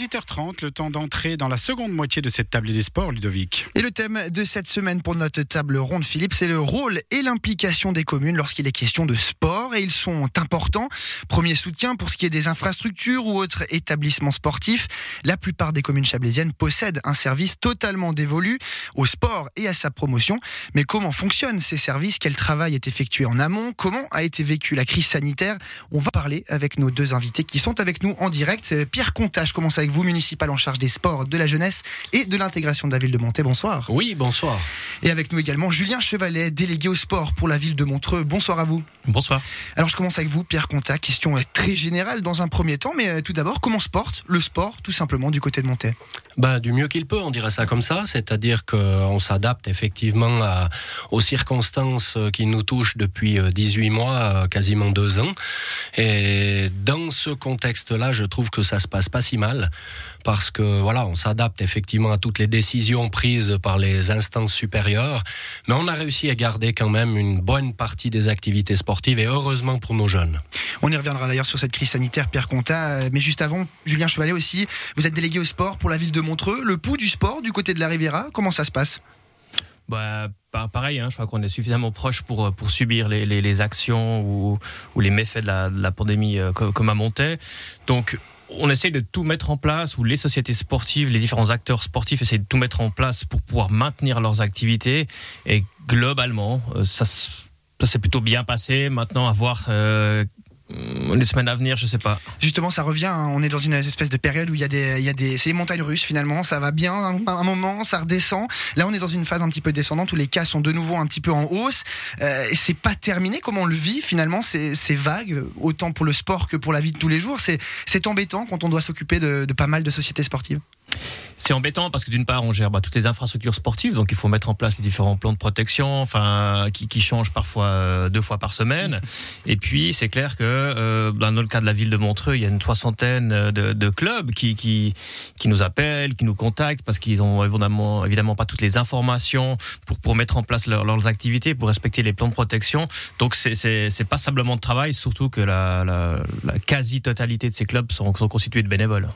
18h30, le temps d'entrer dans la seconde moitié de cette table des sports, Ludovic. Et le thème de cette semaine pour notre table ronde, Philippe, c'est le rôle et l'implication des communes lorsqu'il est question de sport. Et ils sont importants. Premier soutien pour ce qui est des infrastructures ou autres établissements sportifs. La plupart des communes chablaisiennes possèdent un service totalement dévolu au sport et à sa promotion. Mais comment fonctionnent ces services? Quel travail est effectué en amont? Comment a été vécue la crise sanitaire? On va parler avec nos deux invités qui sont avec nous en direct. Pierre Contage, commence avec vous, municipal en charge des sports, de la jeunesse et de l'intégration de la ville de Monté. Bonsoir. Oui, bonsoir. Et avec nous également Julien Chevalet, délégué au sport pour la ville de Montreux. Bonsoir à vous. Bonsoir. Alors je commence avec vous, Pierre Conta. Question très générale dans un premier temps, mais euh, tout d'abord, comment se porte le sport, tout simplement, du côté de Monté ben, Du mieux qu'il peut, on dirait ça comme ça. C'est-à-dire qu'on s'adapte effectivement à, aux circonstances qui nous touchent depuis 18 euh, mois, euh, quasiment deux ans. Et dans ce contexte-là, je trouve que ça se passe pas si mal parce que voilà, on s'adapte effectivement à toutes les décisions prises par les instances supérieures, mais on a réussi à garder quand même une bonne partie des activités sportives et heureusement pour nos jeunes. On y reviendra d'ailleurs sur cette crise sanitaire, Pierre Conta, mais juste avant, Julien Chevalet aussi, vous êtes délégué au sport pour la ville de Montreux, le pouls du sport du côté de la Riviera, comment ça se passe? Bah, pareil, hein, je crois qu'on est suffisamment proche pour, pour subir les, les, actions ou, ou, les méfaits de la, pandémie euh, comme à Montaix. Donc, on essaye de tout mettre en place, ou les sociétés sportives, les différents acteurs sportifs essayent de tout mettre en place pour pouvoir maintenir leurs activités. Et globalement, euh, ça, ça s'est plutôt bien passé. Maintenant, à voir euh, euh, les semaines à venir, je sais pas. Justement, ça revient. Hein. On est dans une espèce de période où il y a des, il y a des, c'est les montagnes russes finalement. Ça va bien un, moment, ça redescend. Là, on est dans une phase un petit peu descendante où les cas sont de nouveau un petit peu en hausse. Euh, c'est pas terminé. Comment on le vit finalement C'est vague, autant pour le sport que pour la vie de tous les jours. C'est embêtant quand on doit s'occuper de pas mal de sociétés sportives. C'est embêtant parce que d'une part, on gère bah, toutes les infrastructures sportives, donc il faut mettre en place les différents plans de protection, enfin, qui, qui changent parfois euh, deux fois par semaine. Et puis, c'est clair que euh, dans le cas de la ville de Montreux, il y a une soixantaine de, de clubs qui, qui, qui nous appellent, qui nous contactent parce qu'ils ont évidemment, évidemment pas toutes les informations pour, pour mettre en place leurs activités, pour respecter les plans de protection. Donc, c'est passablement de travail, surtout que la, la, la quasi-totalité de ces clubs sont, sont, constitués de bénévoles.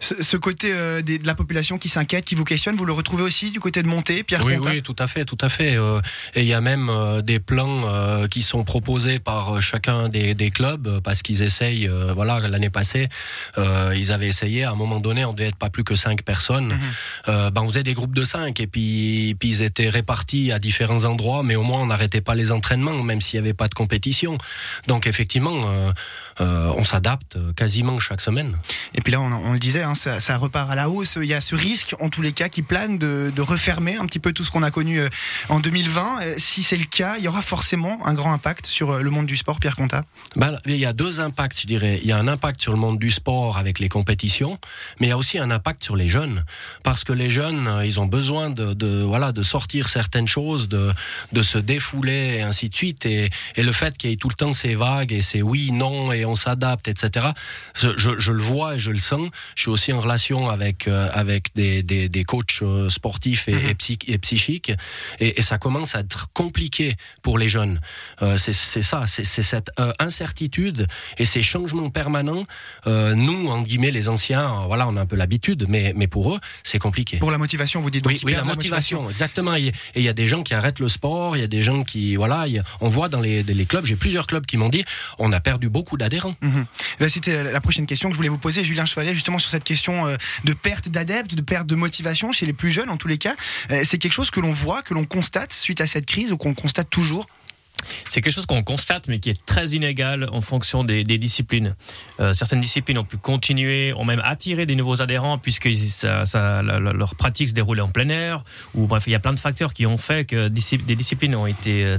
Ce, ce côté euh, des de la population qui s'inquiète, qui vous questionne. Vous le retrouvez aussi du côté de Monté, Pierre Oui, oui, tout à fait, tout à fait. Euh, et il y a même euh, des plans euh, qui sont proposés par chacun des, des clubs parce qu'ils essayent. voilà, l'année passée, ils avaient essayé. À un moment donné, on devait être pas plus que cinq personnes. Mhm. ben, on faisait des groupes de cinq et puis, puis ils étaient répartis à différents endroits, mais au moins on n'arrêtait pas les entraînements, même s'il n'y avait pas de compétition. Donc effectivement, on s'adapte quasiment chaque semaine. Et puis là, on, on le disait, hein, ça, ça repart à la hausse il y a ce risque, en tous les cas, qui plane de, refermer un petit peu tout ce qu'on a connu euh, en 2020. Euh, si c'est le cas, il y aura forcément un grand impact sur euh, le monde du sport, Pierre Conta ben, Il y a deux impacts, je dirais. Il y a un impact sur le monde du sport avec les compétitions, mais il y a aussi un impact sur les jeunes. Parce que les jeunes, ils ont besoin de, voilà, de sortir certaines choses, de, de se défouler et ainsi de suite. Et, et le fait qu'il y ait tout le temps ces vagues et ces oui, non, et on s'adapte, etc., je, je, le vois et je le sens. Je suis aussi en relation avec, avec des, des, des coachs euh, sportifs et, mhm. et, psychiques, et, et, ça commence à être compliqué pour les jeunes. Euh, c'est ça, c'est cette euh, incertitude et ces changements permanents. Euh, nous, en guillemets, les anciens, voilà, on a un peu l'habitude, mais, mais pour eux, c'est compliqué. Pour la motivation, vous dites donc Oui, oui la, motivation, exactement. Et il y a des gens qui arrêtent le sport, il y a des gens qui, voilà, on voit dans les, les clubs, j'ai plusieurs clubs qui m'ont dit, on a perdu beaucoup d'adhérents. Mhm. C'était la prochaine question que je voulais vous poser, Julien Chevalet, justement sur cette question de perte d'adeptes, de perte de motivation chez les plus jeunes en tous les cas. Euh, c'est quelque chose que l'on voit, que l'on constate suite à cette crise ou qu'on constate toujours c'est quelque chose qu'on constate, mais qui est très inégal en fonction des, disciplines. Euh, certaines disciplines ont pu continuer, ont même attiré des nouveaux adhérents, puisque ça, leur pratique se déroulait en plein air. Ou bref, il y a plein de facteurs qui ont fait que des disciplines ont été euh,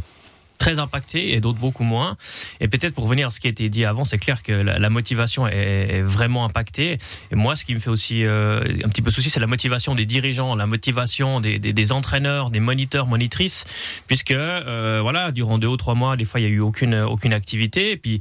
très impactés et d'autres beaucoup moins. Et peut-être pour revenir à ce qui a été dit avant, c'est clair que la, motivation est, vraiment impactée. Et moi, ce qui me fait aussi euh, un petit peu souci, c'est la motivation des dirigeants, la motivation des, des, entraîneurs, des moniteurs, monitrices, puisque euh, voilà, durant deux ou trois mois, des fois, il n'y a eu aucune, aucune activité. Et puis,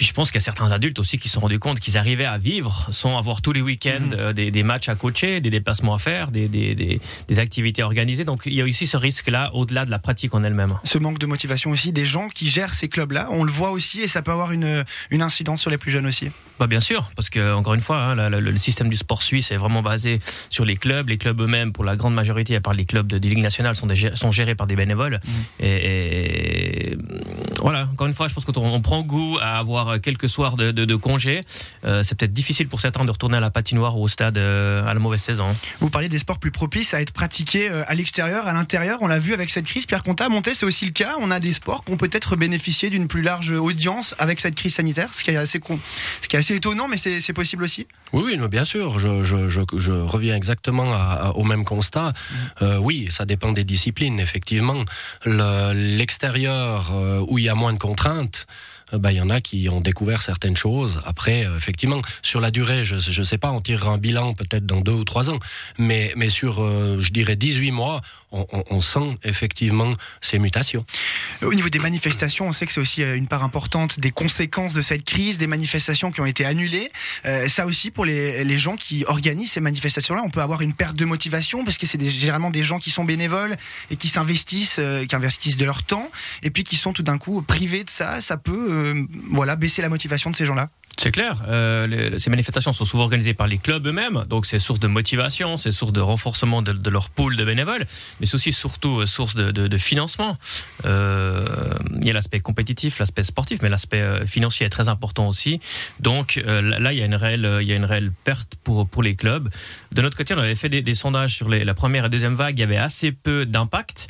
puis je pense qu'il y a certains adultes aussi qui se sont rendus compte qu'ils arrivaient à vivre sans avoir tous les week-ends mhm. euh, des, matchs à coacher, des déplacements à faire, des, des, des, activités organisées. Donc il y a aussi ce risque-là au-delà de la pratique en elle-même. Ce manque de motivation aussi des gens qui gèrent ces clubs-là, on le voit aussi et ça peut avoir une, une incidence sur les plus jeunes aussi. bah bien sûr, parce que encore une fois, hein, le, système du sport suisse est vraiment basé sur les clubs. Les clubs eux-mêmes, pour la grande majorité, à part les clubs de, de Ligue nationale, sont, sont gérés par des bénévoles. Mmh. Et, voilà, encore une fois, je pense qu'on on prend goût à avoir quelques soirs de, de, congé. Euh, c'est peut-être difficile pour certains de retourner à la patinoire ou au stade euh, à la mauvaise saison. Vous parlez des sports plus propices à être pratiqués euh, à l'extérieur, à l'intérieur. On l'a vu avec cette crise. Pierre Conta, monté, c'est aussi le cas. On a des sports qui ont peut-être bénéficié d'une plus large audience avec cette crise sanitaire, ce qui est assez, ce qui est assez étonnant, mais c'est possible aussi. Oui, oui, bien sûr. Je, reviens exactement au même constat. Mm. Euh, oui, ça dépend des disciplines. Effectivement, l'extérieur euh, où il y a moins de contraintes. Euh, bah, il y en a qui ont découvert certaines choses. Après, effectivement, sur la durée, je ne sais pas, on tirera un bilan peut-être dans deux ou trois ans, mais, mais sur, je dirais, 18 mois, on, sent effectivement ces mutations. Au niveau des manifestations, on sait que c'est aussi euh, une part importante des conséquences de cette crise, des manifestations qui ont été annulées. Euh, ça aussi, pour les, gens qui organisent ces manifestations-là, on peut avoir une perte de motivation parce que c'est généralement des gens qui sont bénévoles et qui s'investissent, euh, qui investissent de leur temps, et puis qui sont tout d'un coup privés de ça. Ça peut, voilà, baisser la motivation de ces gens-là. C'est clair. Euh, ces manifestations sont souvent organisées par les clubs eux-mêmes, donc c'est source de motivation, c'est source de renforcement de, leur pool de bénévoles, mais c'est aussi surtout euh, source de, financement. Euh, il y a l'aspect compétitif, l'aspect sportif, mais l'aspect financier est très important aussi. Donc là, il y a une réelle, il y a une réelle perte pour pour les clubs. De notre côté, on avait fait des, sondages sur la première et deuxième vague, il y avait assez peu d'impact.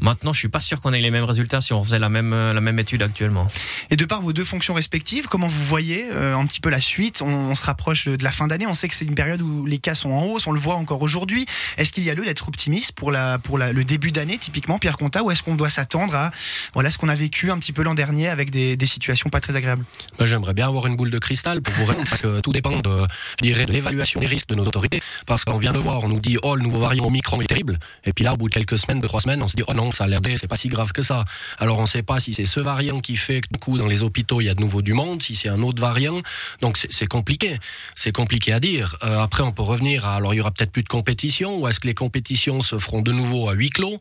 Maintenant, je suis pas sûr qu'on ait les mêmes résultats si on faisait la même la même étude actuellement. Et de par vos deux fonctions respectives, comment vous voyez euh, un petit peu la suite? On, se rapproche de la fin d'année. On sait que c'est une période où les cas sont en hausse. On le voit encore aujourd'hui. Est-ce qu'il y a lieu d'être optimiste pour, la, pour le début d'année, typiquement, Pierre Conta, ou est-ce qu'on doit s'attendre à voilà, ce qu'on a vécu un petit peu l'an dernier avec des, situations pas très agréables? J'aimerais bien avoir une boule de cristal pour vous répondre, parce que tout dépend de, de l'évaluation des risques de nos autorités. Parce qu'on vient de voir, on nous dit, oh, le nouveau variant Omicron est terrible. Et puis là, au bout de quelques semaines, de trois semaines, on se dit, oh non, ça a l'air c'est pas si grave que ça. Alors on ne sait pas si c'est ce variant qui fait que du coup, dans les hôpitaux, il y a de nouveau du monde, si c'est un autre variant. Donc c'est compliqué, c'est compliqué à dire. Euh, après, on peut revenir à alors il y aura peut-être plus de compétition ou est-ce que les compétitions se feront de nouveau à huis clos?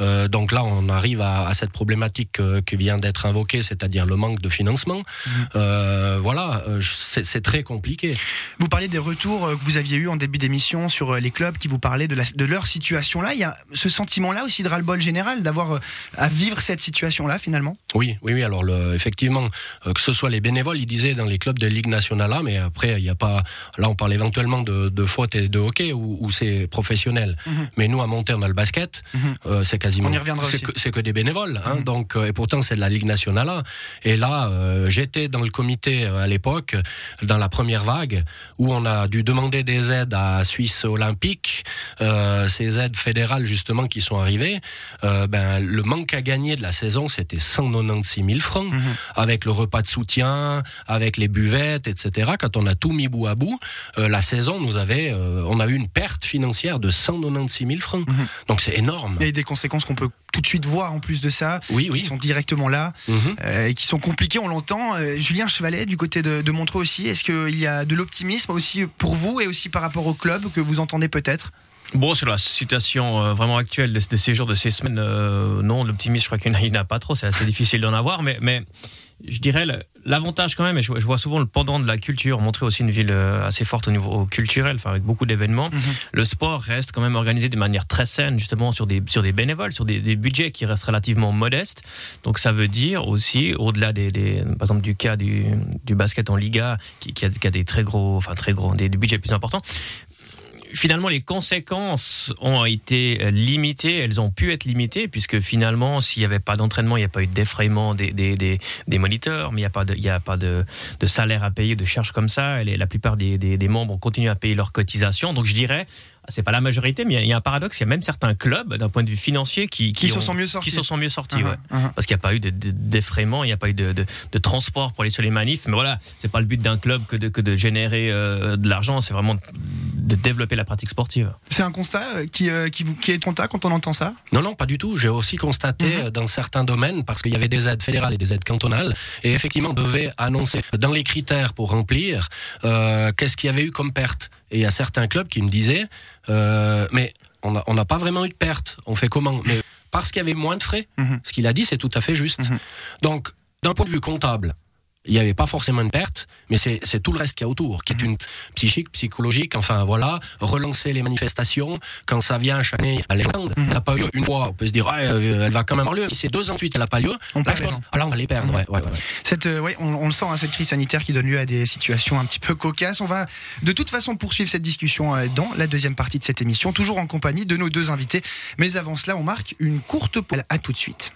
Euh, Donc là, on arrive à, cette problématique euh, qui vient d'être invoquée, c'est-à-dire le manque de financement. Mhm. voilà, c'est très compliqué. Vous parlez des retours que vous aviez eu en début d'émission sur les clubs qui vous parlaient de, de leur situation là. Il y a ce sentiment-là aussi de ras-le-bol général d'avoir à vivre cette situation-là finalement? Oui, oui, oui. Alors le, effectivement, que ce soit les bénévoles, ils disaient dans les clubs de Ligue nationale là, mais après, il n'y a pas. Là, on parle éventuellement de, de faute et de hockey où, c'est professionnel. Mhm. Mais nous, à monter, on a le basket. Mhm. Euh, c'est quasiment. C'est que, des bénévoles. Hein, mhm. donc, euh, et pourtant, c'est de la Ligue nationale. Et là, euh, j'étais dans le comité à l'époque, dans la première vague, où on a dû demander des aides à Suisse Olympique, ces aides fédérales justement qui sont arrivées. ben, le manque à gagner de la saison, c'était 196 000 francs, avec le repas de soutien, avec les buvettes, etc quand on a tout mis bout à bout, euh, la saison nous avait, euh, on a eu une perte financière de 196 000 francs. Mhm. Donc c'est énorme. Et des conséquences qu'on peut tout de suite voir en plus de ça, oui, qui sont directement là mhm. euh, et qui sont compliquées, on l'entend. Julien Chevalet, du côté de, Montreux aussi, est-ce qu'il y a de l'optimisme aussi pour vous et aussi par rapport au club que vous entendez peut-être? Bon, sur la situation vraiment actuelle de, ces jours, de ces semaines, non, l'optimisme, je crois qu'il n'y en a pas trop, c'est assez difficile d'en avoir, mais, mais je dirais l'avantage quand même, et je, vois souvent le pendant de la culture, montrer aussi une ville euh, assez forte au niveau culturel, enfin avec beaucoup d'événements. Mhm. Le sport reste quand même organisé de manière très saine, justement sur des sur des bénévoles, sur des, budgets qui restent relativement modestes. Donc ça veut dire aussi, au-delà des, par exemple du cas du, du basket en Liga, qui, qui, a, qui, a, des très gros, enfin très gros, des, des budgets plus importants, finalement, les conséquences ont été limitées, elles ont pu être limitées, puisque finalement, s'il n'y avait pas d'entraînement, il n'y a pas eu d'effrayement des, des, des, moniteurs, mais il n'y a pas, de, y a pas de, de, salaire à payer, de charges comme ça. Et la plupart des, des, membres ont continué à payer leurs cotisations. Donc je dirais, c'est pas la majorité, mais il y, a un paradoxe. Il y a même certains clubs, d'un point de vue financier, qui, qui, se sont mieux sortis. Qui se sont mieux sortis, uh-huh. Parce qu'il n'y a pas eu d'effrayement, il n'y a pas eu de, de, transport pour aller sur les manifs. Mais voilà, c'est pas le but d'un club que de, que de générer euh, de l'argent, c'est vraiment de développer la pratique sportive. C'est un constat euh, qui, euh, qui, vous, qui est ton tas quand on entend ça? Non, non, pas du tout. J'ai aussi constaté uh-huh. dans certains domaines, parce qu'il y avait des aides fédérales et des aides cantonales, et effectivement, on devait annoncer dans les critères pour remplir qu'est-ce qu'il y avait eu comme perte. Et il y a certains clubs qui me disaient, euh, mais on n'a pas vraiment eu de perte. On fait comment? Mais parce qu'il y avait moins de frais. Mhm. Ce qu'il a dit, c'est tout à fait juste. Mhm. Donc, d'un point de vue comptable, il n'y avait pas forcément une perte, mais c'est tout le reste qu'il y a autour, qui est une psychique, psychologique, enfin voilà, relancer les manifestations, quand ça vient chaque année, elle n'a pas eu une fois, on peut se dire, ah, euh, elle va quand même avoir lieu. Si c'est deux ans de suite, elle n'a pas lieu, On là, je pense, ah, là, on va les perdre, ouais, ouais, ouais. Cette, euh, ouais, on, on le sent, hein, cette crise sanitaire qui donne lieu à des situations un petit peu cocasses. On va de toute façon poursuivre cette discussion euh, dans la deuxième partie de cette émission, toujours en compagnie de nos deux invités. Mais avant cela, on marque une courte pause. À tout de suite.